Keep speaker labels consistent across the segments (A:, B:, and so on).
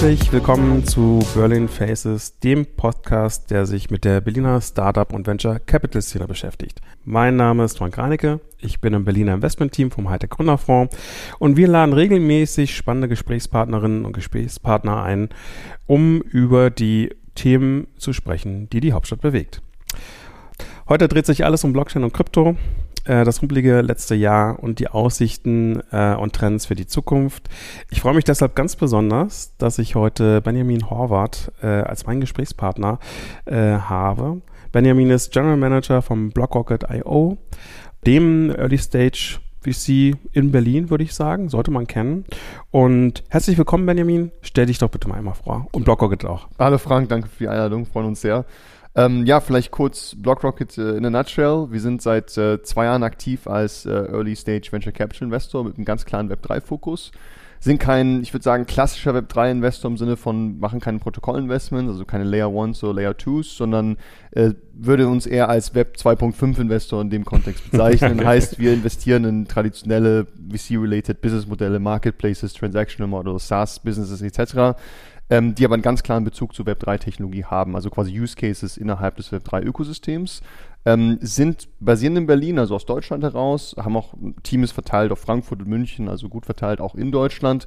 A: Herzlich willkommen zu Berlin Faces, dem Podcast, der sich mit der Berliner Startup und Venture Capital Szene beschäftigt. Mein Name ist Frank Reinecke, ich bin im Berliner Investment-Team vom Hightech Gründerfonds und wir laden regelmäßig spannende Gesprächspartnerinnen und Gesprächspartner ein, um über die Themen zu sprechen, die die Hauptstadt bewegt. Heute dreht sich alles um Blockchain und Krypto äh, das rumpelige letzte Jahr und die Aussichten äh, und Trends für die Zukunft. Ich freue mich deshalb ganz besonders, dass ich heute Benjamin Horvath äh, als meinen Gesprächspartner äh, habe. Benjamin ist General Manager vom BlockRocket.io, dem Early Stage VC in Berlin, würde ich sagen. Sollte man kennen. Und herzlich willkommen, Benjamin. Stell dich doch bitte mal einmal vor. Und BlockRocket auch.
B: Hallo Frank, danke für die Einladung. Freuen uns sehr. Ähm, ja, vielleicht kurz BlockRocket äh, in a nutshell. Wir sind seit äh, zwei Jahren aktiv als äh, Early Stage Venture Capital Investor mit einem ganz klaren Web3-Fokus. Sind kein, ich würde sagen, klassischer Web3-Investor im Sinne von machen keine Protokollinvestments, also keine Layer 1 oder Layer 2s, sondern äh, würde uns eher als Web 2.5 Investor in dem Kontext bezeichnen. heißt, wir investieren in traditionelle VC-related Business-Modelle, Marketplaces, Transactional Models, SaaS-Businesses etc ähm, die aber einen ganz klaren Bezug zu Web3-Technologie haben, also quasi Use Cases innerhalb des Web3-Ökosystems. Ähm, sind basierend in Berlin, also aus Deutschland heraus, haben auch Teams verteilt auf Frankfurt und München, also gut verteilt auch in Deutschland,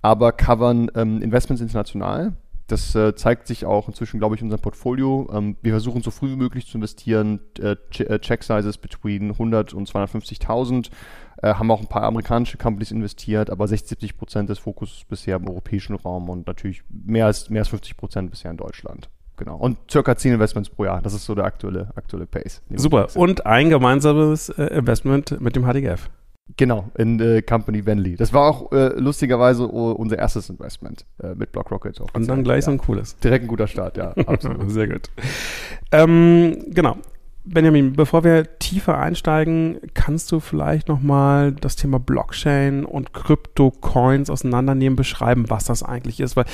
B: aber covern ähm, Investments international. Das äh, zeigt sich auch inzwischen, glaube ich, in unserem Portfolio. Ähm, wir versuchen so früh wie möglich zu investieren, äh, äh Check Sizes between 100 und 250.000 äh, haben auch ein paar amerikanische Companies investiert, aber 60, 70 Prozent des Fokus bisher im europäischen Raum und natürlich mehr als, mehr als 50 Prozent bisher in Deutschland. Genau. Und circa 10 Investments pro Jahr. Das ist so der aktuelle, aktuelle Pace.
A: Super. Und ein gemeinsames äh, Investment mit dem HDGF.
B: Genau, in äh, Company Venly. Das war auch äh, lustigerweise unser erstes Investment äh, mit BlockRocket.
A: Und dann gleich ja. so ein cooles.
B: Direkt ein guter Start, ja,
A: absolut. Sehr gut. Ähm, genau. Benjamin, bevor wir tiefer einsteigen, kannst du vielleicht nochmal das Thema Blockchain und Krypto-Coins auseinandernehmen, beschreiben, was das eigentlich ist? Weil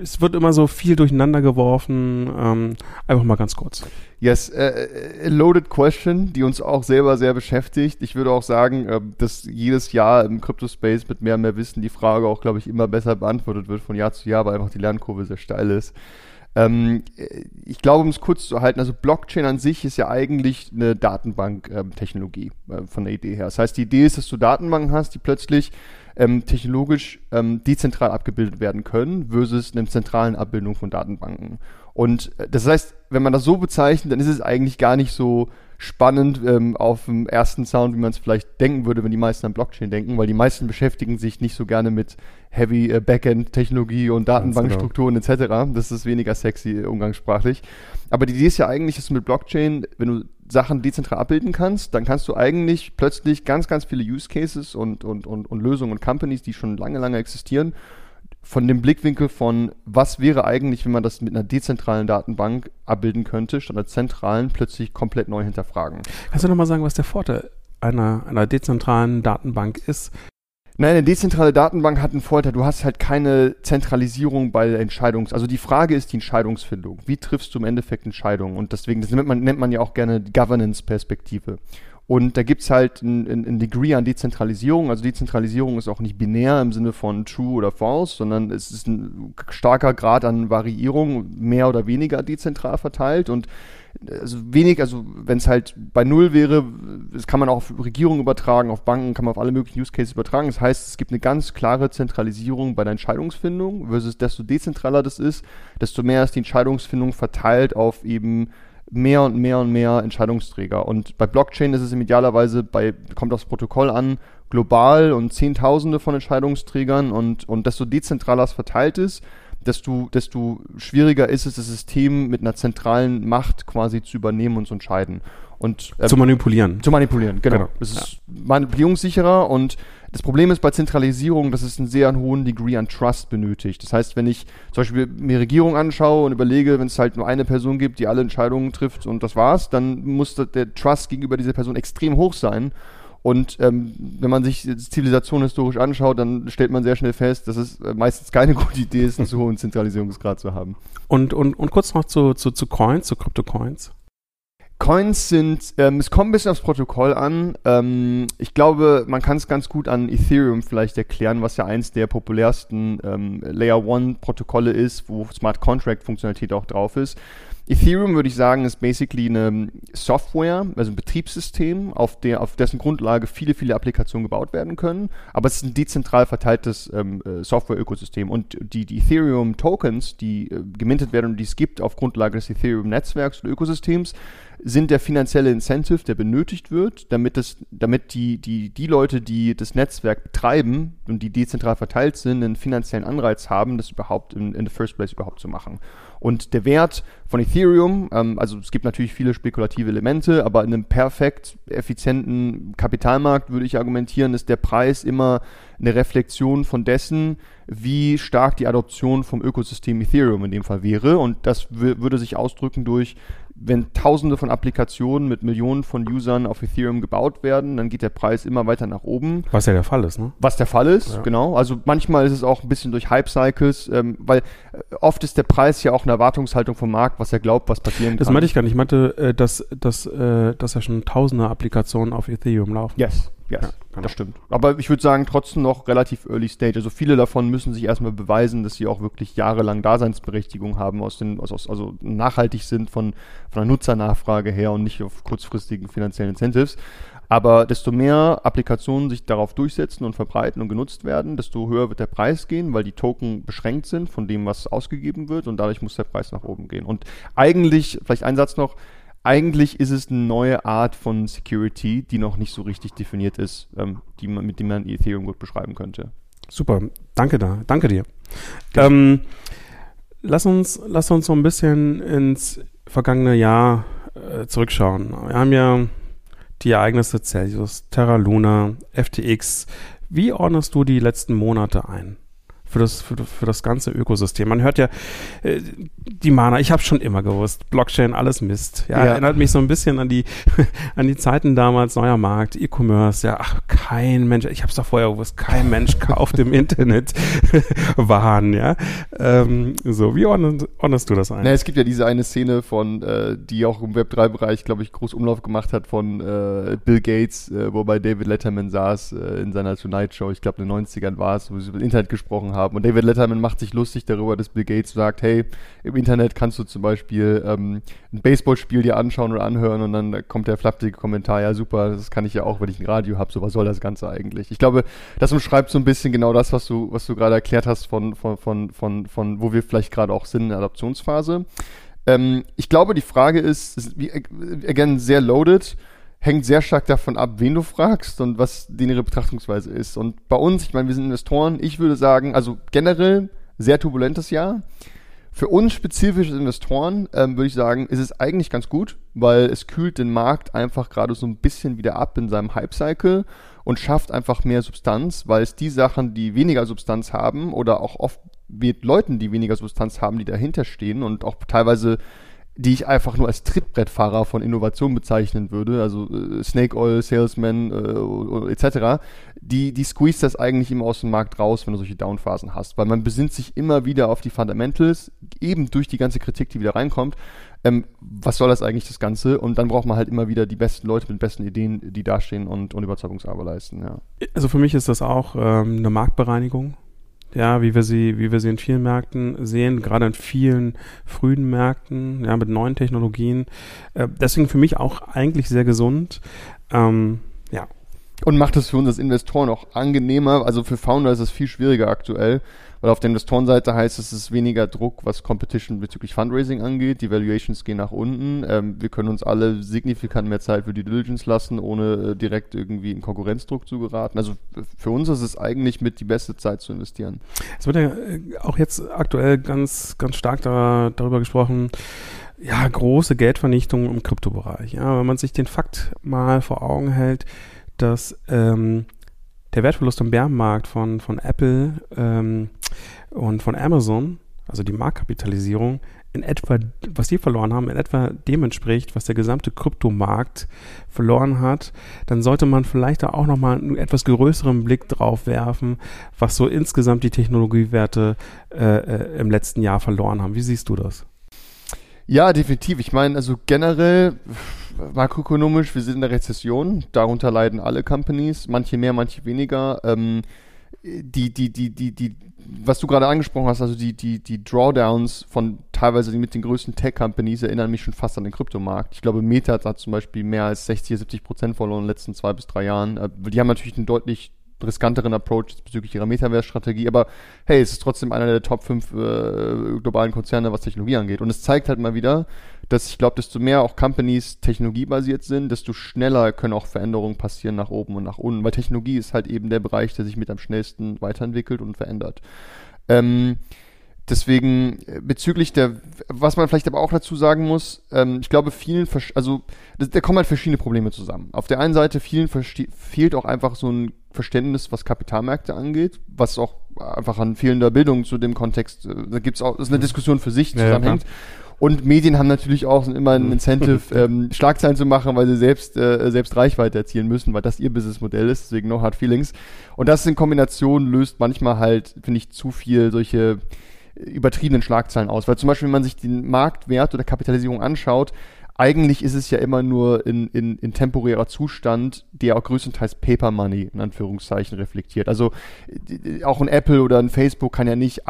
A: es wird immer so viel durcheinander geworfen. Ähm, einfach mal ganz kurz.
B: Yes, äh, a loaded question, die uns auch selber sehr beschäftigt. Ich würde auch sagen, äh, dass jedes Jahr im Crypto-Space mit mehr und mehr Wissen die Frage auch, glaube ich, immer besser beantwortet wird von Jahr zu Jahr, weil einfach die Lernkurve sehr steil ist. Ähm, ich glaube, um es kurz zu halten, also Blockchain an sich ist ja eigentlich eine Datenbank-Technologie äh, von der Idee her. Das heißt, die Idee ist, dass du Datenbanken hast, die plötzlich ähm, technologisch ähm, dezentral abgebildet werden können, versus einer zentralen Abbildung von Datenbanken. Und äh, das heißt, wenn man das so bezeichnet, dann ist es eigentlich gar nicht so spannend ähm, auf dem ersten Sound, wie man es vielleicht denken würde, wenn die meisten an Blockchain denken, weil die meisten beschäftigen sich nicht so gerne mit Heavy äh, Backend-Technologie und Datenbankstrukturen genau. etc. Das ist weniger sexy äh, umgangssprachlich. Aber die Idee ist ja eigentlich, dass du mit Blockchain, wenn du Sachen dezentral abbilden kannst, dann kannst du eigentlich plötzlich ganz, ganz viele Use Cases und, und, und, und Lösungen und Companies, die schon lange, lange existieren, von dem Blickwinkel von, was wäre eigentlich, wenn man das mit einer dezentralen Datenbank abbilden könnte, statt einer zentralen, plötzlich komplett neu hinterfragen.
A: Kannst du nochmal sagen, was der Vorteil einer, einer dezentralen Datenbank ist?
B: Nein, eine dezentrale Datenbank hat einen Vorteil. Du hast halt keine Zentralisierung bei der Entscheidungs-, also die Frage ist die Entscheidungsfindung. Wie triffst du im Endeffekt Entscheidungen? Und deswegen, das nennt man, nennt man ja auch gerne Governance-Perspektive. Und da gibt es halt ein, ein, ein, Degree an Dezentralisierung. Also Dezentralisierung ist auch nicht binär im Sinne von true oder false, sondern es ist ein starker Grad an Variierung, mehr oder weniger dezentral verteilt. Und also wenig, also wenn es halt bei null wäre, das kann man auch auf Regierungen übertragen, auf Banken, kann man auf alle möglichen Use Cases übertragen. Das heißt, es gibt eine ganz klare Zentralisierung bei der Entscheidungsfindung, versus desto dezentraler das ist, desto mehr ist die Entscheidungsfindung verteilt auf eben mehr und mehr und mehr Entscheidungsträger. Und bei Blockchain ist es idealerweise bei, kommt aufs Protokoll an, global und Zehntausende von Entscheidungsträgern und, und desto dezentraler es verteilt ist, desto, desto schwieriger ist es, das System mit einer zentralen Macht quasi zu übernehmen und zu entscheiden. Und,
A: ähm, zu manipulieren.
B: Zu manipulieren, genau. genau. Es ist ja. manipulierungssicherer und das Problem ist bei Zentralisierung, dass es einen sehr hohen Degree an Trust benötigt. Das heißt, wenn ich zum Beispiel mir Regierung anschaue und überlege, wenn es halt nur eine Person gibt, die alle Entscheidungen trifft und das war's, dann muss der Trust gegenüber dieser Person extrem hoch sein. Und ähm, wenn man sich Zivilisation historisch anschaut, dann stellt man sehr schnell fest, dass es äh, meistens keine gute Idee ist, einen so hohen Zentralisierungsgrad zu haben.
A: Und, und, und kurz noch zu, zu, zu Coins, zu Crypto-Coins.
B: Coins sind, ähm, es kommt ein bisschen aufs Protokoll an. Ähm, ich glaube, man kann es ganz gut an Ethereum vielleicht erklären, was ja eins der populärsten ähm, Layer One Protokolle ist, wo Smart Contract Funktionalität auch drauf ist. Ethereum würde ich sagen, ist basically eine Software, also ein Betriebssystem, auf, der, auf dessen Grundlage viele, viele Applikationen gebaut werden können. Aber es ist ein dezentral verteiltes ähm, äh, Software-Ökosystem. Und die, die Ethereum-Tokens, die äh, gemintet werden und die es gibt auf Grundlage des Ethereum-Netzwerks und Ökosystems, sind der finanzielle Incentive, der benötigt wird, damit, das, damit die, die, die Leute, die das Netzwerk betreiben und die dezentral verteilt sind, einen finanziellen Anreiz haben, das überhaupt in, in the first place überhaupt zu machen. Und der Wert von Ethereum, ähm, also es gibt natürlich viele spekulative Elemente, aber in einem perfekt effizienten Kapitalmarkt würde ich argumentieren, ist der Preis immer eine Reflexion von dessen, wie stark die Adoption vom Ökosystem Ethereum in dem Fall wäre. Und das würde sich ausdrücken durch wenn tausende von Applikationen mit Millionen von Usern auf Ethereum gebaut werden, dann geht der Preis immer weiter nach oben.
A: Was ja der Fall ist, ne?
B: Was der Fall ist, ja. genau. Also manchmal ist es auch ein bisschen durch Hype-Cycles, ähm, weil äh, oft ist der Preis ja auch eine Erwartungshaltung vom Markt, was er glaubt, was passieren
A: das kann. Das meinte ich gar nicht. Ich meinte, äh, dass, dass, äh, dass ja schon tausende Applikationen auf Ethereum laufen.
B: Yes. Yes, ja, genau. das stimmt. Aber ich würde sagen, trotzdem noch relativ early stage. Also viele davon müssen sich erstmal beweisen, dass sie auch wirklich jahrelang Daseinsberechtigung haben, aus den, aus, also nachhaltig sind von, von der Nutzernachfrage her und nicht auf kurzfristigen finanziellen Incentives. Aber desto mehr Applikationen sich darauf durchsetzen und verbreiten und genutzt werden, desto höher wird der Preis gehen, weil die Token beschränkt sind von dem, was ausgegeben wird und dadurch muss der Preis nach oben gehen. Und eigentlich, vielleicht ein Satz noch, eigentlich ist es eine neue Art von Security, die noch nicht so richtig definiert ist, ähm, die man, mit dem man Ethereum gut beschreiben könnte.
A: Super, danke da, danke dir. Ähm, lass uns, lass uns so ein bisschen ins vergangene Jahr äh, zurückschauen. Wir haben ja die Ereignisse Celsius, Terra Luna, FTX. Wie ordnest du die letzten Monate ein? Für das, für, für das ganze Ökosystem. Man hört ja äh, die Mana, ich habe schon immer gewusst, Blockchain, alles Mist. Ja, ja, erinnert mich so ein bisschen an die, an die Zeiten damals, neuer Markt, E-Commerce, ja, ach, kein Mensch, ich habe es doch vorher gewusst, kein Mensch kauft im Internet Waren, ja. Ähm, so, wie ordnest, du das ein?
B: Na, es gibt ja diese eine Szene von, äh, die auch im Web3-Bereich, glaube ich, groß Umlauf gemacht hat von äh, Bill Gates, äh, wobei David Letterman saß äh, in seiner Tonight Show, ich glaube in den 90ern war es, wo sie über das Internet gesprochen haben haben. Und David Letterman macht sich lustig darüber, dass Bill Gates sagt, hey, im Internet kannst du zum Beispiel ähm, ein Baseballspiel dir anschauen oder anhören und dann kommt der flapsige Kommentar, ja super, das kann ich ja auch, wenn ich ein Radio habe, so was soll das Ganze eigentlich? Ich glaube, das umschreibt so ein bisschen genau das, was du, was du gerade erklärt hast von, von, von, von, von, wo wir vielleicht gerade auch sind in der Adaptionsphase. Ähm, ich glaube, die Frage ist, ist wie, again, sehr loaded hängt sehr stark davon ab, wen du fragst und was die ihre Betrachtungsweise ist. Und bei uns, ich meine, wir sind Investoren, ich würde sagen, also generell sehr turbulentes Jahr. Für uns spezifische Investoren ähm, würde ich sagen, ist es eigentlich ganz gut, weil es kühlt den Markt einfach gerade so ein bisschen wieder ab in seinem Hype-Cycle und schafft einfach mehr Substanz, weil es die Sachen, die weniger Substanz haben oder auch oft mit Leuten, die weniger Substanz haben, die dahinter stehen und auch teilweise die ich einfach nur als Trittbrettfahrer von Innovation bezeichnen würde, also äh, Snake Oil, Salesman äh, etc., die, die squeeze das eigentlich immer aus dem Markt raus, wenn du solche Downphasen hast, weil man besinnt sich immer wieder auf die Fundamentals, eben durch die ganze Kritik, die wieder reinkommt. Ähm, was soll das eigentlich, das Ganze? Und dann braucht man halt immer wieder die besten Leute mit besten Ideen, die dastehen und, und Überzeugungsarbeit leisten, ja.
A: Also für mich ist das auch ähm, eine Marktbereinigung ja, wie wir sie, wie wir sie in vielen Märkten sehen, gerade in vielen frühen Märkten, ja, mit neuen Technologien. Äh, deswegen für mich auch eigentlich sehr gesund. Ähm, ja.
B: Und macht es für uns als Investoren auch angenehmer. Also für Founder ist es viel schwieriger aktuell, weil auf der Investorenseite heißt es, es ist weniger Druck, was Competition bezüglich Fundraising angeht. Die Valuations gehen nach unten. Ähm, wir können uns alle signifikant mehr Zeit für die Diligence lassen, ohne äh, direkt irgendwie in Konkurrenzdruck zu geraten. Also für uns ist es eigentlich mit die beste Zeit zu investieren.
A: Es wird ja äh, auch jetzt aktuell ganz, ganz stark da, darüber gesprochen, ja, große Geldvernichtung im Kryptobereich. Ja, wenn man sich den Fakt mal vor Augen hält, dass ähm, der Wertverlust im Bärenmarkt von, von Apple ähm, und von Amazon, also die Marktkapitalisierung, in etwa, was die verloren haben, in etwa dem entspricht, was der gesamte Kryptomarkt verloren hat, dann sollte man vielleicht da auch nochmal einen etwas größeren Blick drauf werfen, was so insgesamt die Technologiewerte äh, äh, im letzten Jahr verloren haben. Wie siehst du das?
B: Ja, definitiv. Ich meine, also generell makroökonomisch, wir sind in der Rezession, darunter leiden alle Companies, manche mehr, manche weniger. Ähm, die, die, die, die, die, was du gerade angesprochen hast, also die, die, die Drawdowns von teilweise mit den größten Tech-Companies erinnern mich schon fast an den Kryptomarkt. Ich glaube, Meta hat zum Beispiel mehr als 60, 70 Prozent verloren in den letzten zwei bis drei Jahren. Äh, die haben natürlich einen deutlich riskanteren Approach bezüglich ihrer Metaverse-Strategie, aber hey, es ist trotzdem einer der Top 5 äh, globalen Konzerne, was Technologie angeht. Und es zeigt halt mal wieder, dass ich glaube, desto mehr auch Companies technologiebasiert sind, desto schneller können auch Veränderungen passieren nach oben und nach unten, weil Technologie ist halt eben der Bereich, der sich mit am schnellsten weiterentwickelt und verändert. Ähm, Deswegen äh, bezüglich der, was man vielleicht aber auch dazu sagen muss, ähm, ich glaube vielen, also da kommen halt verschiedene Probleme zusammen. Auf der einen Seite vielen fehlt auch einfach so ein Verständnis, was Kapitalmärkte angeht, was auch einfach an fehlender Bildung zu dem Kontext, äh, da gibt's auch, das ist eine Diskussion für sich zusammenhängt. Ja, und Medien haben natürlich auch immer ein Incentive, ähm, Schlagzeilen zu machen, weil sie selbst, äh, selbst Reichweite erzielen müssen, weil das ihr Businessmodell ist, deswegen no hard feelings. Und das in Kombination löst manchmal halt, finde ich, zu viel solche übertriebenen Schlagzeilen aus. Weil zum Beispiel, wenn man sich den Marktwert oder Kapitalisierung anschaut, eigentlich ist es ja immer nur in, in, in temporärer Zustand, der auch größtenteils Paper Money in Anführungszeichen reflektiert. Also auch ein Apple oder ein Facebook kann ja nicht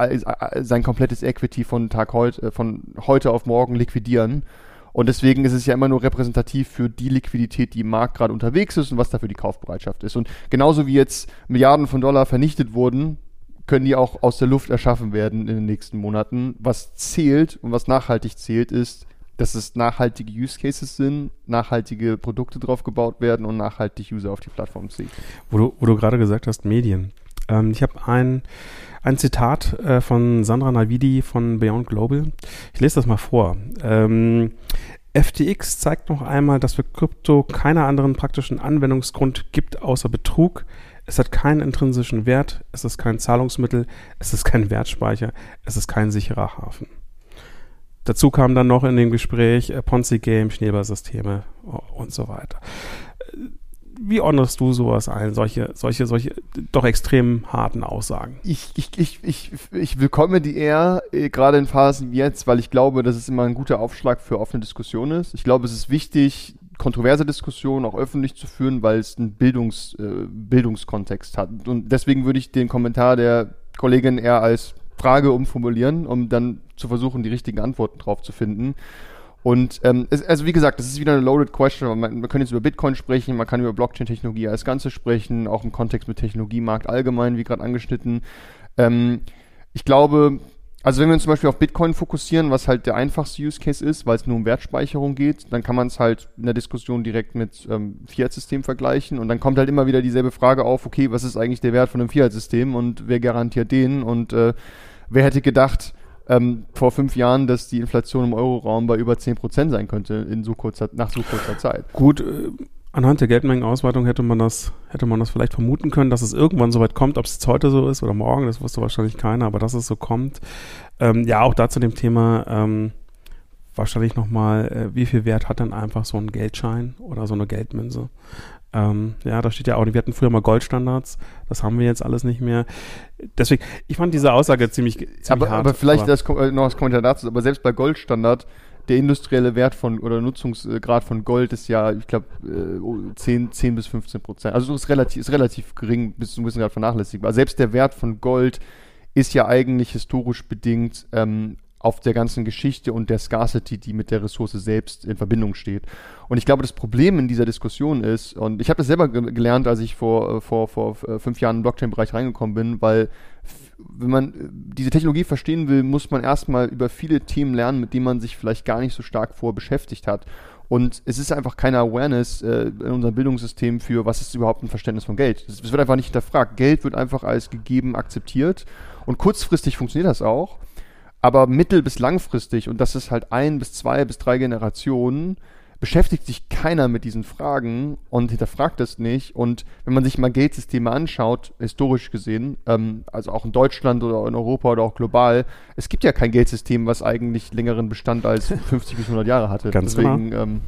B: sein komplettes Equity von Tag heute, von heute auf morgen liquidieren. Und deswegen ist es ja immer nur repräsentativ für die Liquidität, die im Markt gerade unterwegs ist und was dafür die Kaufbereitschaft ist. Und genauso wie jetzt Milliarden von Dollar vernichtet wurden, können die auch aus der Luft erschaffen werden in den nächsten Monaten. Was zählt und was nachhaltig zählt, ist, dass es nachhaltige Use Cases sind, nachhaltige Produkte drauf gebaut werden und nachhaltig User auf die Plattform ziehen.
A: Wo du, wo du gerade gesagt hast, Medien. Ähm, ich habe ein, ein Zitat äh, von Sandra Navidi von Beyond Global. Ich lese das mal vor. Ähm, FTX zeigt noch einmal, dass für Krypto keinen anderen praktischen Anwendungsgrund gibt außer Betrug. Es hat keinen intrinsischen Wert, es ist kein Zahlungsmittel, es ist kein Wertspeicher, es ist kein sicherer Hafen. Dazu kam dann noch in dem Gespräch äh, Ponzi-Game, Schneeballsysteme und so weiter. Wie ordnest du sowas ein, solche, solche, solche doch extrem harten Aussagen?
B: Ich, ich, ich, ich, ich willkomme die eher, äh, gerade in Phasen wie jetzt, weil ich glaube, dass es immer ein guter Aufschlag für offene Diskussionen ist. Ich glaube, es ist wichtig, kontroverse Diskussionen auch öffentlich zu führen, weil es einen Bildungs, äh, Bildungskontext hat. Und deswegen würde ich den Kommentar der Kollegin eher als Frage umformulieren, um dann zu versuchen, die richtigen Antworten drauf zu finden. Und ähm, es, also wie gesagt, das ist wieder eine loaded question. Man, man kann jetzt über Bitcoin sprechen, man kann über Blockchain-Technologie als Ganze sprechen, auch im Kontext mit Technologiemarkt allgemein, wie gerade angeschnitten. Ähm, ich glaube, also wenn wir uns zum Beispiel auf Bitcoin fokussieren, was halt der einfachste Use Case ist, weil es nur um Wertspeicherung geht, dann kann man es halt in der Diskussion direkt mit ähm, Fiat-System vergleichen und dann kommt halt immer wieder dieselbe Frage auf, okay, was ist eigentlich der Wert von einem Fiat-System und wer garantiert den und äh, wer hätte gedacht ähm, vor fünf Jahren, dass die Inflation im Euroraum bei über 10% sein könnte in so kurzer, nach so kurzer Zeit.
A: Gut, äh, anhand der Geldmengenausweitung hätte man das, hätte man das vielleicht vermuten können, dass es irgendwann so weit kommt, ob es jetzt heute so ist oder morgen, das wusste wahrscheinlich keiner, aber dass es so kommt. Ähm, ja, auch dazu dem Thema, ähm, wahrscheinlich nochmal, äh, wie viel Wert hat denn einfach so ein Geldschein oder so eine Geldmünze? Ähm, ja, da steht ja auch, wir hatten früher mal Goldstandards, das haben wir jetzt alles nicht mehr. Deswegen, ich fand diese Aussage ziemlich, ziemlich
B: aber,
A: hart.
B: Aber vielleicht aber das, äh, noch das Kommentar dazu, aber selbst bei Goldstandard der industrielle Wert von oder Nutzungsgrad von Gold ist ja, ich glaube, äh, 10, 10 bis 15 Prozent. Also ist relativ, ist relativ gering bis zu einem gewissen Grad vernachlässigbar. Selbst der Wert von Gold ist ja eigentlich historisch bedingt ähm, auf der ganzen Geschichte und der Scarcity, die mit der Ressource selbst in Verbindung steht. Und ich glaube, das Problem in dieser Diskussion ist, und ich habe das selber gelernt, als ich vor, äh, vor, vor äh, fünf Jahren im Blockchain-Bereich reingekommen bin, weil wenn man äh, diese Technologie verstehen will, muss man erstmal über viele Themen lernen, mit denen man sich vielleicht gar nicht so stark vor beschäftigt hat. Und es ist einfach keine Awareness äh, in unserem Bildungssystem für, was ist überhaupt ein Verständnis von Geld. Es wird einfach nicht hinterfragt. Geld wird einfach als gegeben akzeptiert. Und kurzfristig funktioniert das auch. Aber mittel- bis langfristig, und das ist halt ein bis zwei bis drei Generationen, beschäftigt sich keiner mit diesen Fragen und hinterfragt es nicht. Und wenn man sich mal Geldsysteme anschaut, historisch gesehen, ähm, also auch in Deutschland oder in Europa oder auch global, es gibt ja kein Geldsystem, was eigentlich längeren Bestand als 50 bis 100 Jahre hatte.
A: Ganz Deswegen, genau. Ähm,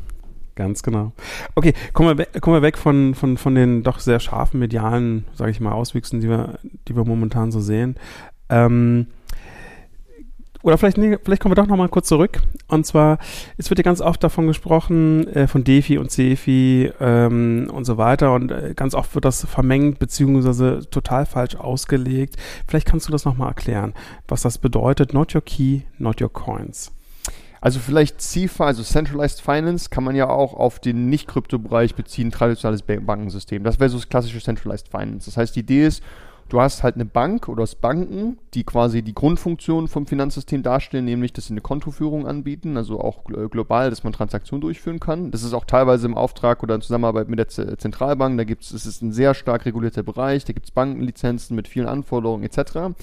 A: Ganz genau. Okay, kommen wir, kommen wir weg von, von, von den doch sehr scharfen medialen, sage ich mal, Auswüchsen, die wir, die wir momentan so sehen. Ähm, oder vielleicht, nee, vielleicht kommen wir doch nochmal kurz zurück. Und zwar, es wird ja ganz oft davon gesprochen, äh, von DeFi und CeFi ähm, und so weiter. Und äh, ganz oft wird das vermengt beziehungsweise total falsch ausgelegt. Vielleicht kannst du das nochmal erklären, was das bedeutet. Not your key, not your coins.
B: Also vielleicht CIFA, also Centralized Finance, kann man ja auch auf den Nicht-Krypto-Bereich beziehen, traditionelles Bankensystem. Das wäre so das klassische Centralized Finance. Das heißt, die Idee ist, du hast halt eine Bank oder das Banken, die quasi die Grundfunktion vom Finanzsystem darstellen, nämlich, dass sie eine Kontoführung anbieten, also auch global, dass man Transaktionen durchführen kann. Das ist auch teilweise im Auftrag oder in Zusammenarbeit mit der Z Zentralbank. Da gibt es, es ist ein sehr stark regulierter Bereich, da gibt es Bankenlizenzen mit vielen Anforderungen etc.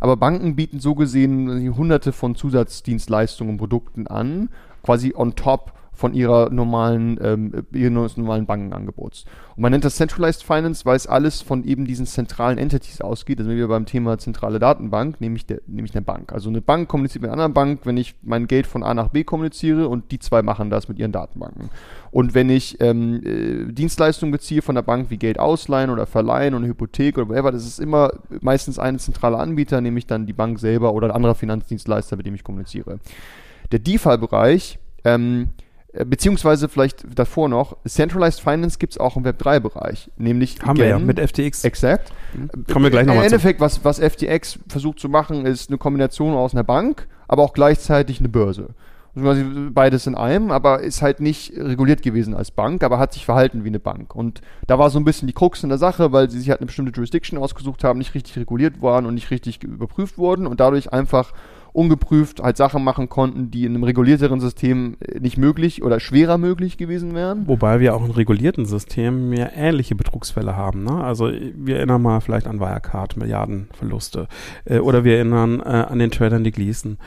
B: Aber Banken bieten so gesehen hunderte von Zusatzdienstleistungen und Produkten an, quasi on top von ihrer normalen, ähm, ihres normalen Bankenangebots. Und man nennt das Centralized Finance, weil es alles von eben diesen zentralen Entities ausgeht. Da sind wir beim Thema zentrale Datenbank, nämlich, der, nämlich eine Bank. Also eine Bank kommuniziert mit einer anderen Bank, wenn ich mein Geld von A nach B kommuniziere und die zwei machen das mit ihren Datenbanken. Und wenn ich ähm, äh, Dienstleistungen beziehe von der Bank wie Geld ausleihen oder verleihen oder Hypothek oder whatever, das ist immer meistens ein zentraler Anbieter, nämlich dann die Bank selber oder ein anderer Finanzdienstleister, mit dem ich kommuniziere. Der DeFi-Bereich ähm, äh, beziehungsweise vielleicht davor noch, Centralized Finance gibt es auch im Web3-Bereich, nämlich
A: Haben again, wir ja mit FTX.
B: Exakt.
A: Mhm. Kommen wir gleich nochmal
B: Im Endeffekt, was, was FTX versucht zu machen, ist eine Kombination aus einer Bank, aber auch gleichzeitig eine Börse. Also beides in einem, aber ist halt nicht reguliert gewesen als Bank, aber hat sich verhalten wie eine Bank. Und da war so ein bisschen die Krux in der Sache, weil sie sich halt eine bestimmte Jurisdiction ausgesucht haben, nicht richtig reguliert waren und nicht richtig überprüft wurden und dadurch einfach ungeprüft halt Sachen machen konnten, die in einem regulierteren System äh, nicht möglich oder schwerer möglich gewesen wären.
A: Wobei wir auch in regulierten Systemen mehr ähnliche Betrugsfälle haben. Ne? Also wir erinnern mal vielleicht an Wirecard, Milliardenverluste. Äh, oder wir erinnern äh, an den Trader die Gleason.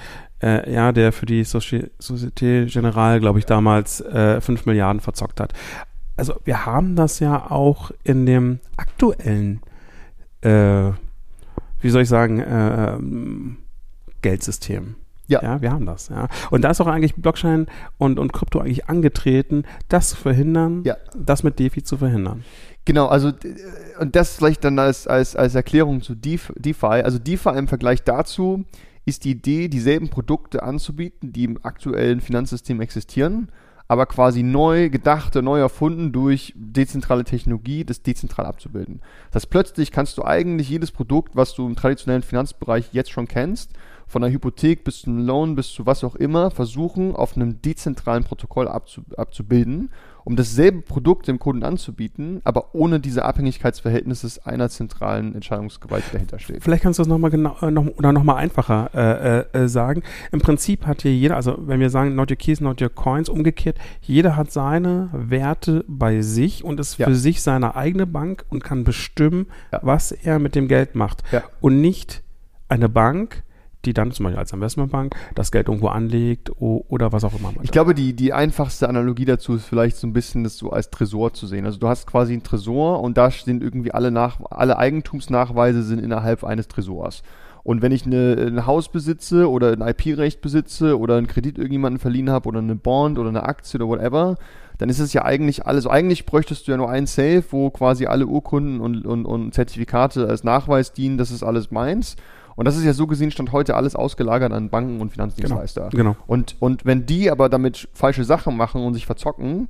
A: Äh, ja, der für die Société Générale, glaube ich, damals äh, 5 Milliarden verzockt hat. Also wir haben das ja auch in dem aktuellen, äh, wie soll ich sagen, äh, ähm, Geldsystem. Ja. ja, wir haben das. Ja. Und da ist auch eigentlich Blockchain und, und Krypto eigentlich angetreten, das zu verhindern, ja. das mit DeFi zu verhindern.
B: Genau, also und das vielleicht dann als, als, als Erklärung zu DeFi. Also DeFi im Vergleich dazu ist die Idee, dieselben Produkte anzubieten, die im aktuellen Finanzsystem existieren, aber quasi neu gedacht, neu erfunden durch dezentrale Technologie, das dezentral abzubilden. Das heißt, plötzlich kannst du eigentlich jedes Produkt, was du im traditionellen Finanzbereich jetzt schon kennst, von der Hypothek bis zum Loan bis zu was auch immer, versuchen, auf einem dezentralen Protokoll abzu, abzubilden, um dasselbe Produkt dem Kunden anzubieten, aber ohne diese Abhängigkeitsverhältnisse einer zentralen Entscheidungsgewalt, die dahinter steht.
A: Vielleicht kannst du das nochmal genau äh, noch, oder nochmal einfacher äh, äh, äh, sagen. Im Prinzip hat hier jeder, also wenn wir sagen, not your keys, not your coins, umgekehrt, jeder hat seine Werte bei sich und ist ja. für sich seine eigene Bank und kann bestimmen, ja. was er mit dem Geld macht. Ja. Und nicht eine Bank, die dann zum Beispiel als Investmentbank das Geld irgendwo anlegt oder was auch immer.
B: Ich glaube, die, die einfachste Analogie dazu ist vielleicht so ein bisschen das so als Tresor zu sehen. Also du hast quasi einen Tresor und da sind irgendwie alle, nach, alle Eigentumsnachweise sind innerhalb eines Tresors. Und wenn ich eine, ein Haus besitze oder ein IP-Recht besitze oder einen Kredit irgendjemanden verliehen habe oder eine Bond oder eine Aktie oder whatever, dann ist es ja eigentlich alles. eigentlich bräuchtest du ja nur ein Safe, wo quasi alle Urkunden und, und, und Zertifikate als Nachweis dienen, das ist alles meins. Und das ist ja so gesehen, stand heute alles ausgelagert an Banken und Finanzdienstleister.
A: Genau. genau.
B: Und, und wenn die aber damit falsche Sachen machen und sich verzocken,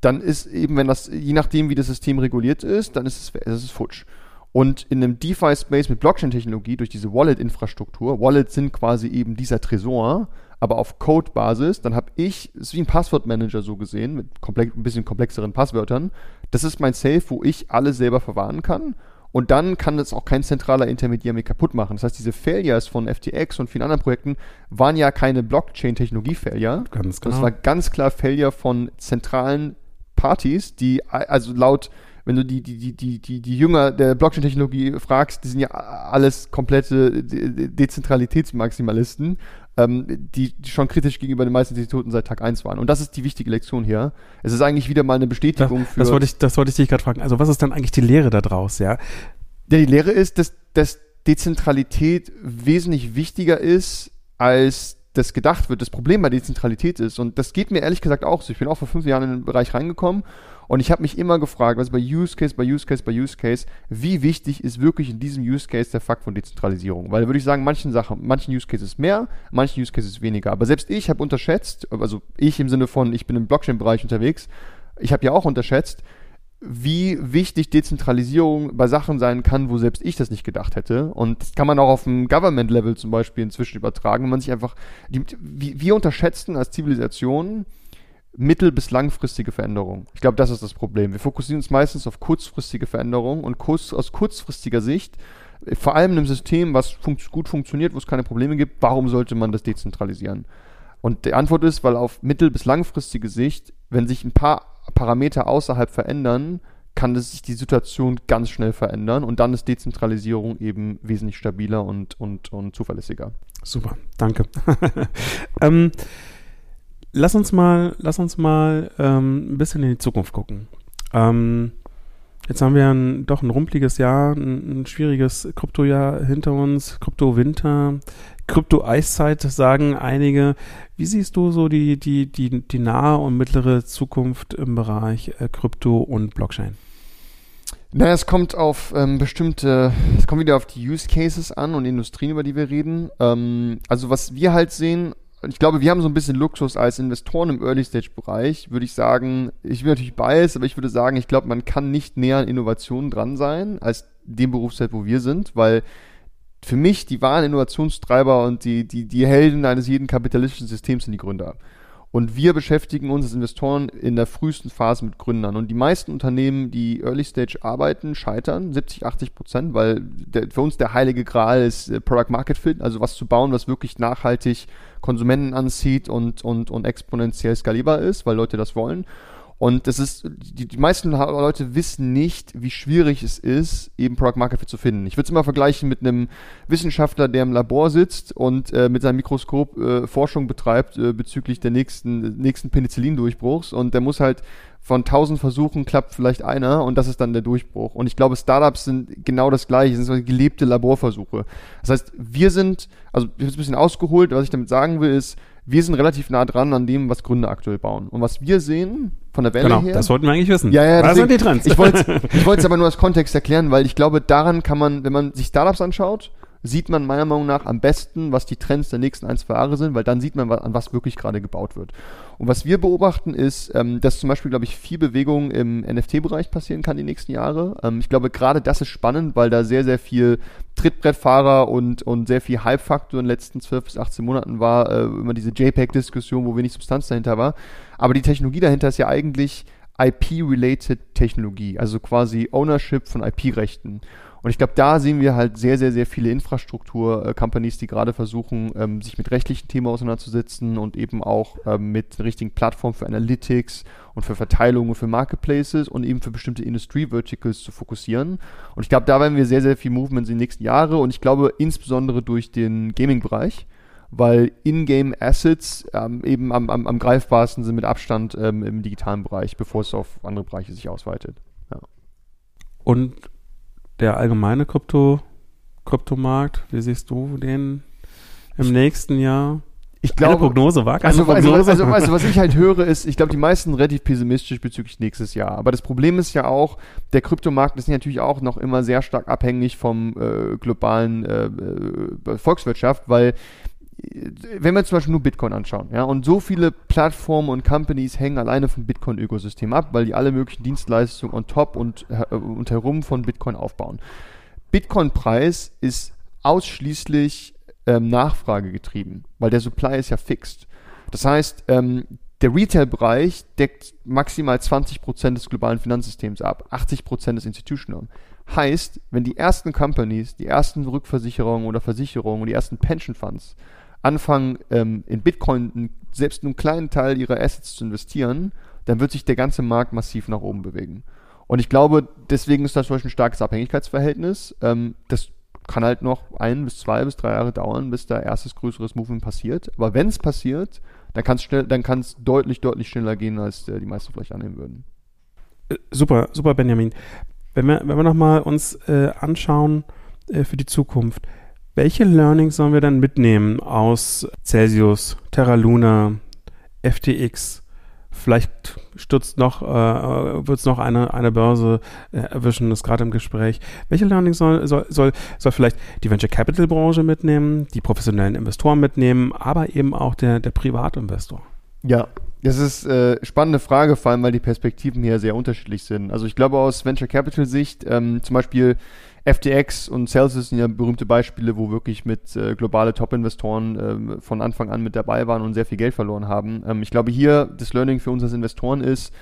B: dann ist eben, wenn das, je nachdem, wie das System reguliert ist, dann ist es, ist es futsch. Und in einem DeFi-Space mit Blockchain-Technologie durch diese Wallet-Infrastruktur, Wallets sind quasi eben dieser Tresor, aber auf Code-Basis, dann habe ich, es ist wie ein Passwortmanager so gesehen, mit komplex, ein bisschen komplexeren Passwörtern. Das ist mein Safe, wo ich alles selber verwahren kann und dann kann das auch kein zentraler Intermediär mehr kaputt machen. Das heißt, diese Failures von FTX und vielen anderen Projekten waren ja keine Blockchain-Technologie-Failure.
A: Ganz genau.
B: Das war ganz klar Failure von zentralen Partys, die also laut wenn du die, die, die, die, die, die Jünger der Blockchain-Technologie fragst, die sind ja alles komplette Dezentralitätsmaximalisten ähm, die, schon kritisch gegenüber den meisten Instituten seit Tag 1 waren. Und das ist die wichtige Lektion hier. Es ist eigentlich wieder mal eine Bestätigung
A: das, für. Das wollte ich, das wollte ich dich gerade fragen. Also was ist dann eigentlich die Lehre daraus, ja?
B: Ja, die Lehre ist, dass, dass Dezentralität wesentlich wichtiger ist, als das gedacht wird. Das Problem bei Dezentralität ist, und das geht mir ehrlich gesagt auch so. Ich bin auch vor fünf Jahren in den Bereich reingekommen Und ich habe mich immer gefragt, was bei Use Case, bei Use Case, bei Use Case, wie wichtig ist wirklich in diesem Use Case der Fakt von Dezentralisierung? Weil würde ich sagen, manchen Sachen, manchen Use Cases mehr, manchen Use Cases weniger. Aber selbst ich habe unterschätzt, also ich im Sinne von, ich bin im Blockchain-Bereich unterwegs, ich habe ja auch unterschätzt, wie wichtig Dezentralisierung bei Sachen sein kann, wo selbst ich das nicht gedacht hätte. Und das kann man auch auf dem Government-Level zum Beispiel inzwischen übertragen, wenn man sich einfach, die, wir unterschätzen als Zivilisation mittel- bis langfristige Veränderungen. Ich glaube, das ist das Problem. Wir fokussieren uns meistens auf kurzfristige Veränderungen und kurz, aus kurzfristiger Sicht, vor allem in einem System, was fun gut funktioniert, wo es keine Probleme gibt, warum sollte man das dezentralisieren? Und die Antwort ist, weil auf mittel- bis langfristige Sicht, wenn sich ein paar Parameter außerhalb verändern, kann sich die Situation ganz schnell verändern und dann ist Dezentralisierung eben wesentlich stabiler und, und, und zuverlässiger.
A: Super, danke. ähm, lass uns mal, lass uns mal ähm, ein bisschen in die Zukunft gucken. Ähm, jetzt haben wir ein, doch ein rumpeliges Jahr, ein, ein schwieriges Kryptojahr hinter uns, Krypto-Winter, Krypto-Eiszeit sagen einige. Wie siehst du so die, die, die, die nahe und mittlere Zukunft im Bereich äh, Krypto und Blockchain?
B: Naja, es kommt auf ähm, bestimmte, es kommt wieder auf die Use Cases an und Industrien, über die wir reden. Ähm, also was wir halt sehen, ich glaube, wir haben so ein bisschen Luxus als Investoren im Early-Stage-Bereich, würde ich sagen, ich bin natürlich biased, aber ich würde sagen, ich glaube, man kann nicht näher an Innovationen dran sein, als dem Berufszeit, wo wir sind, weil für mich die wahren Innovationstreiber und die, die, die Helden eines jeden kapitalistischen Systems sind die Gründer. Und wir beschäftigen uns als Investoren in der frühesten Phase mit Gründern. Und die meisten Unternehmen, die Early Stage arbeiten, scheitern, 70, 80 Prozent, weil der, für uns der heilige Gral ist äh, Product Market Fit, also was zu bauen, was wirklich nachhaltig Konsumenten anzieht und, und, und exponentiell skalierbar ist, weil Leute das wollen. Und das ist, die, die meisten Leute wissen nicht, wie schwierig es ist, eben Product Market Fit zu finden. Ich würde es immer vergleichen mit einem Wissenschaftler, der im Labor sitzt und äh, mit seinem Mikroskop äh, Forschung betreibt äh, bezüglich der nächsten, nächsten Penicillin-Durchbruchs. Und der muss halt von tausend Versuchen klappt vielleicht einer und das ist dann der Durchbruch. Und ich glaube, Startups sind genau das Gleiche, sind so gelebte Laborversuche. Das heißt, wir sind, also ich habe es ein bisschen ausgeholt, was ich damit sagen will, ist, wir sind relativ nah dran an dem, was Gründer aktuell bauen. Und was wir sehen von der Welle
A: genau,
B: her.
A: das wollten wir eigentlich wissen.
B: Ja, ja,
A: was sind die Trends?
B: Ich wollte ich wollte es aber nur als Kontext erklären, weil ich glaube, daran kann man, wenn man sich Startups anschaut, sieht man meiner Meinung nach am besten, was die Trends der nächsten ein, zwei Jahre sind, weil dann sieht man, an was wirklich gerade gebaut wird. Und was wir beobachten ist, ähm, dass zum Beispiel, glaube ich, viel Bewegung im NFT-Bereich passieren kann die nächsten Jahre. Ähm, ich glaube, gerade das ist spannend, weil da sehr, sehr viel Trittbrettfahrer und, und sehr viel Hype-Faktor in den letzten 12 bis 18 Monaten war, äh, immer diese JPEG-Diskussion, wo wenig Substanz dahinter war. Aber die Technologie dahinter ist ja eigentlich IP-related Technologie, also quasi Ownership von IP-Rechten. Und ich glaube, da sehen wir halt sehr, sehr, sehr viele Infrastruktur-Companies, die gerade versuchen, ähm, sich mit rechtlichen Themen auseinanderzusetzen und eben auch ähm, mit richtigen Plattformen für Analytics und für Verteilung und für Marketplaces und eben für bestimmte Industry-Verticals zu fokussieren. Und ich glaube, da werden wir sehr, sehr viel Movements in den nächsten Jahren und ich glaube insbesondere durch den Gaming-Bereich weil Ingame Assets ähm, eben am, am, am greifbarsten sind mit Abstand ähm, im digitalen Bereich, bevor es auf andere Bereiche sich ausweitet. Ja.
A: Und der allgemeine Krypto, Kryptomarkt, wie siehst du den im nächsten Jahr?
B: Ich glaube,
A: keine Prognose war
B: keine also, Prognose. Also, also, also, was ich halt höre, ist, ich glaube, die meisten sind relativ pessimistisch bezüglich nächstes Jahr. Aber das Problem ist ja auch, der Kryptomarkt ist natürlich auch noch immer sehr stark abhängig vom äh, globalen äh, äh Volkswirtschaft, weil wenn wir zum Beispiel nur Bitcoin anschauen, ja, und so viele Plattformen und Companies hängen alleine vom Bitcoin-Ökosystem ab, weil die alle möglichen Dienstleistungen on top und, äh, und herum von Bitcoin aufbauen. Bitcoin-Preis ist ausschließlich ähm, Nachfrage getrieben, weil der Supply ist ja fixed. Das heißt, ähm, der Retail-Bereich deckt maximal 20% des globalen Finanzsystems ab, 80% des Institutional. Heißt, wenn die ersten Companies, die ersten Rückversicherungen oder Versicherungen, die ersten Pension Funds anfangen, ähm, in Bitcoin selbst einen kleinen Teil ihrer Assets zu investieren, dann wird sich der ganze Markt massiv nach oben bewegen. Und ich glaube, deswegen ist das ein starkes Abhängigkeitsverhältnis. Ähm, das kann halt noch ein bis zwei bis drei Jahre dauern, bis da erstes größeres Movement passiert. Aber wenn es passiert, dann kann es schnell, dann kann es deutlich, deutlich schneller gehen, als äh, die meisten vielleicht annehmen würden.
A: Äh, super, super, Benjamin. Wenn wir, wenn wir nochmal uns äh, anschauen äh, für die Zukunft, welche Learnings sollen wir dann mitnehmen aus Celsius, Terra Luna, FTX, Vielleicht stürzt noch, äh, wird es noch eine, eine Börse äh, erwischen, ist gerade im Gespräch. Welche Learning soll, soll, soll, soll vielleicht die Venture Capital Branche mitnehmen, die professionellen Investoren mitnehmen, aber eben auch der, der Privatinvestor?
B: Ja, das ist äh, spannende Frage, vor allem weil die Perspektiven hier sehr unterschiedlich sind. Also ich glaube aus Venture Capital Sicht, ähm, zum Beispiel FTX und Celsius sind ja berühmte Beispiele, wo wirklich mit äh, globale Top-Investoren äh, von Anfang an mit dabei waren und sehr viel Geld verloren haben. Ähm, ich glaube, hier das Learning für uns als Investoren ist,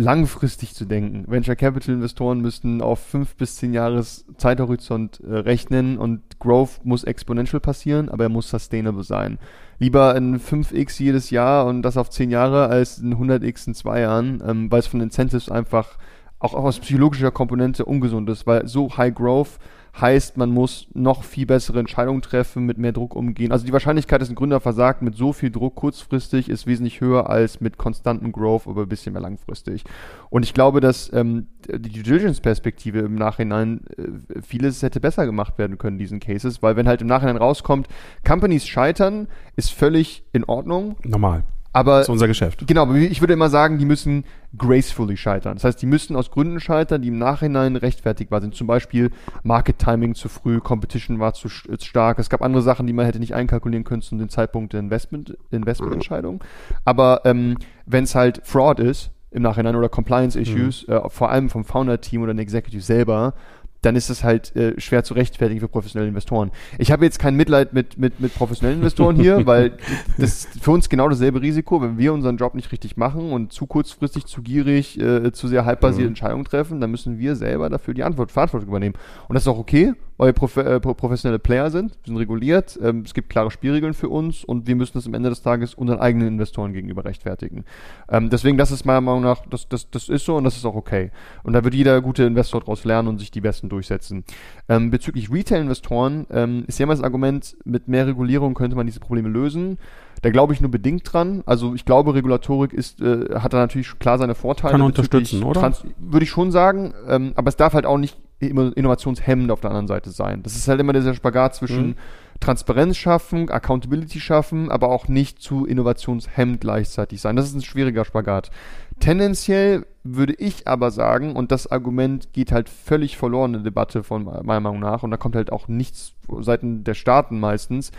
B: langfristig zu denken. Venture Capital Investoren müssten auf fünf bis zehn Jahres Zeithorizont äh, rechnen und Growth muss exponential passieren, aber er muss sustainable sein. Lieber ein 5x jedes Jahr und das auf zehn Jahre als ein 100x in zwei Jahren, ähm, weil es von Incentives einfach auch aus psychologischer Komponente ungesund ist, weil so High Growth heißt, man muss noch viel bessere Entscheidungen treffen, mit mehr Druck umgehen. Also die Wahrscheinlichkeit, dass ein Gründer versagt mit so viel Druck kurzfristig, ist wesentlich höher als mit konstantem Growth, aber ein bisschen mehr langfristig. Und ich glaube, dass ähm, die Due Diligence-Perspektive im Nachhinein äh, vieles hätte besser gemacht werden können, diesen Cases, weil wenn halt im Nachhinein rauskommt, Companies scheitern, ist völlig in Ordnung.
A: Normal.
B: Aber
A: das ist unser Geschäft.
B: Genau, aber ich würde immer sagen, die müssen gracefully scheitern. Das heißt, die müssen aus Gründen scheitern, die im Nachhinein rechtfertigbar sind. Zum Beispiel Market Timing zu früh, Competition war zu stark. Es gab andere Sachen, die man hätte nicht einkalkulieren können zu dem Zeitpunkt der Investment, Investmententscheidung. Aber ähm, wenn es halt Fraud ist im Nachhinein oder Compliance Issues, mhm. äh, vor allem vom Founder-Team oder dem Executive selber, dann ist es halt äh, schwer zu rechtfertigen für professionelle Investoren. Ich habe jetzt kein Mitleid mit, mit, mit professionellen Investoren hier, weil das ist für uns genau dasselbe Risiko, wenn wir unseren Job nicht richtig machen und zu kurzfristig, zu gierig, äh, zu sehr halbbasierte mhm. Entscheidungen treffen, dann müssen wir selber dafür die Antwort, Verantwortung übernehmen. Und das ist auch okay, weil wir prof äh, professionelle Player sind, wir sind reguliert, ähm, es gibt klare Spielregeln für uns und wir müssen das am Ende des Tages unseren eigenen Investoren gegenüber rechtfertigen. Ähm, deswegen, das ist meiner Meinung nach, das, das, das ist so und das ist auch okay. Und da wird jeder gute Investor daraus lernen und sich die besten durchsetzen. Ähm, bezüglich Retail-Investoren ähm, ist ja immer das Argument, mit mehr Regulierung könnte man diese Probleme lösen. Da glaube ich nur bedingt dran. Also ich glaube, Regulatorik ist, äh, hat da natürlich klar seine Vorteile.
A: Kann unterstützen, oder?
B: Würde ich schon sagen. Ähm, aber es darf halt auch nicht innovationshemmend auf der anderen Seite sein. Das ist halt immer dieser Spagat zwischen mhm. Transparenz schaffen, Accountability schaffen, aber auch nicht zu innovationshemmend gleichzeitig sein. Das ist ein schwieriger Spagat. Tendenziell würde ich aber sagen, und das Argument geht halt völlig verloren in der Debatte von meiner Meinung nach, und da kommt halt auch nichts seitens der Staaten meistens,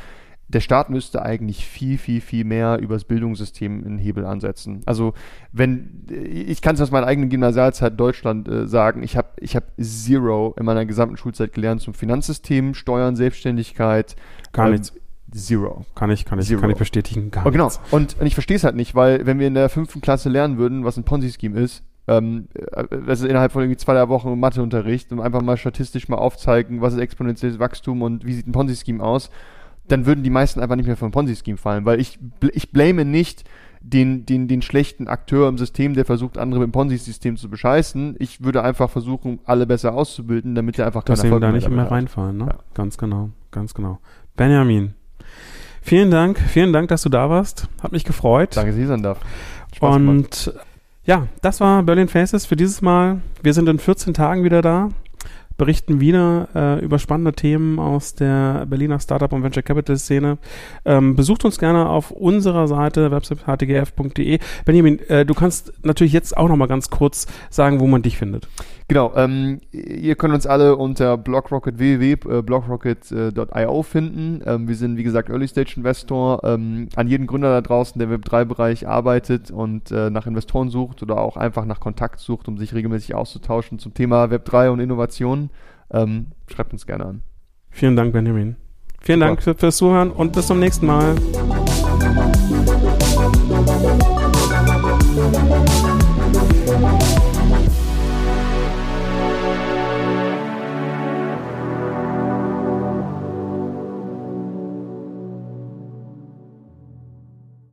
B: der Staat müsste eigentlich viel, viel, viel mehr übers Bildungssystem in Hebel ansetzen. Also wenn, ich kann es aus meiner eigenen Gymnasialzeit Deutschland äh, sagen, ich habe ich hab Zero in meiner gesamten Schulzeit gelernt zum Finanzsystem, Steuern, Selbstständigkeit.
A: Gar ähm, nichts.
B: Zero.
A: Kann ich, kann ich, Zero. kann ich bestätigen.
B: Gar oh, genau. Und, und ich verstehe es halt nicht, weil wenn wir in der fünften Klasse lernen würden, was ein Ponzi-Scheme ist, ähm, also innerhalb von irgendwie zwei, drei Wochen Matheunterricht und einfach mal statistisch mal aufzeigen, was ist exponentielles Wachstum und wie sieht ein Ponzi-Scheme aus, dann würden die meisten einfach nicht mehr vom Ponzi-Scheme fallen, weil ich, ich blame nicht den, den, den schlechten Akteur im System, der versucht, andere mit dem Ponzi-System zu bescheißen. Ich würde einfach versuchen, alle besser auszubilden, damit er einfach
A: keinen Erfolg da nicht mehr reinfallen, ne? Ja. Ganz genau, ganz genau. Benjamin, vielen Dank, vielen Dank, dass du da warst. Hat mich gefreut.
B: Danke, dass ich sein darf.
A: Spaß Und gemacht. ja, das war Berlin Faces für dieses Mal. Wir sind in 14 Tagen wieder da berichten wieder äh, über spannende Themen aus der Berliner Startup und Venture Capital Szene. Ähm, besucht uns gerne auf unserer Seite website htgf.de. Benjamin, äh, du kannst natürlich jetzt auch noch mal ganz kurz sagen, wo man dich findet.
B: Genau, ähm, ihr könnt uns alle unter blockrocket www.blockrocket.io finden. Ähm, wir sind, wie gesagt, Early Stage Investor. Ähm, an jeden Gründer da draußen, der Web3-Bereich arbeitet und äh, nach Investoren sucht oder auch einfach nach Kontakt sucht, um sich regelmäßig auszutauschen zum Thema Web3 und Innovation, ähm, schreibt uns gerne an.
A: Vielen Dank, Benjamin. Vielen Super. Dank für, fürs Zuhören und bis zum nächsten Mal.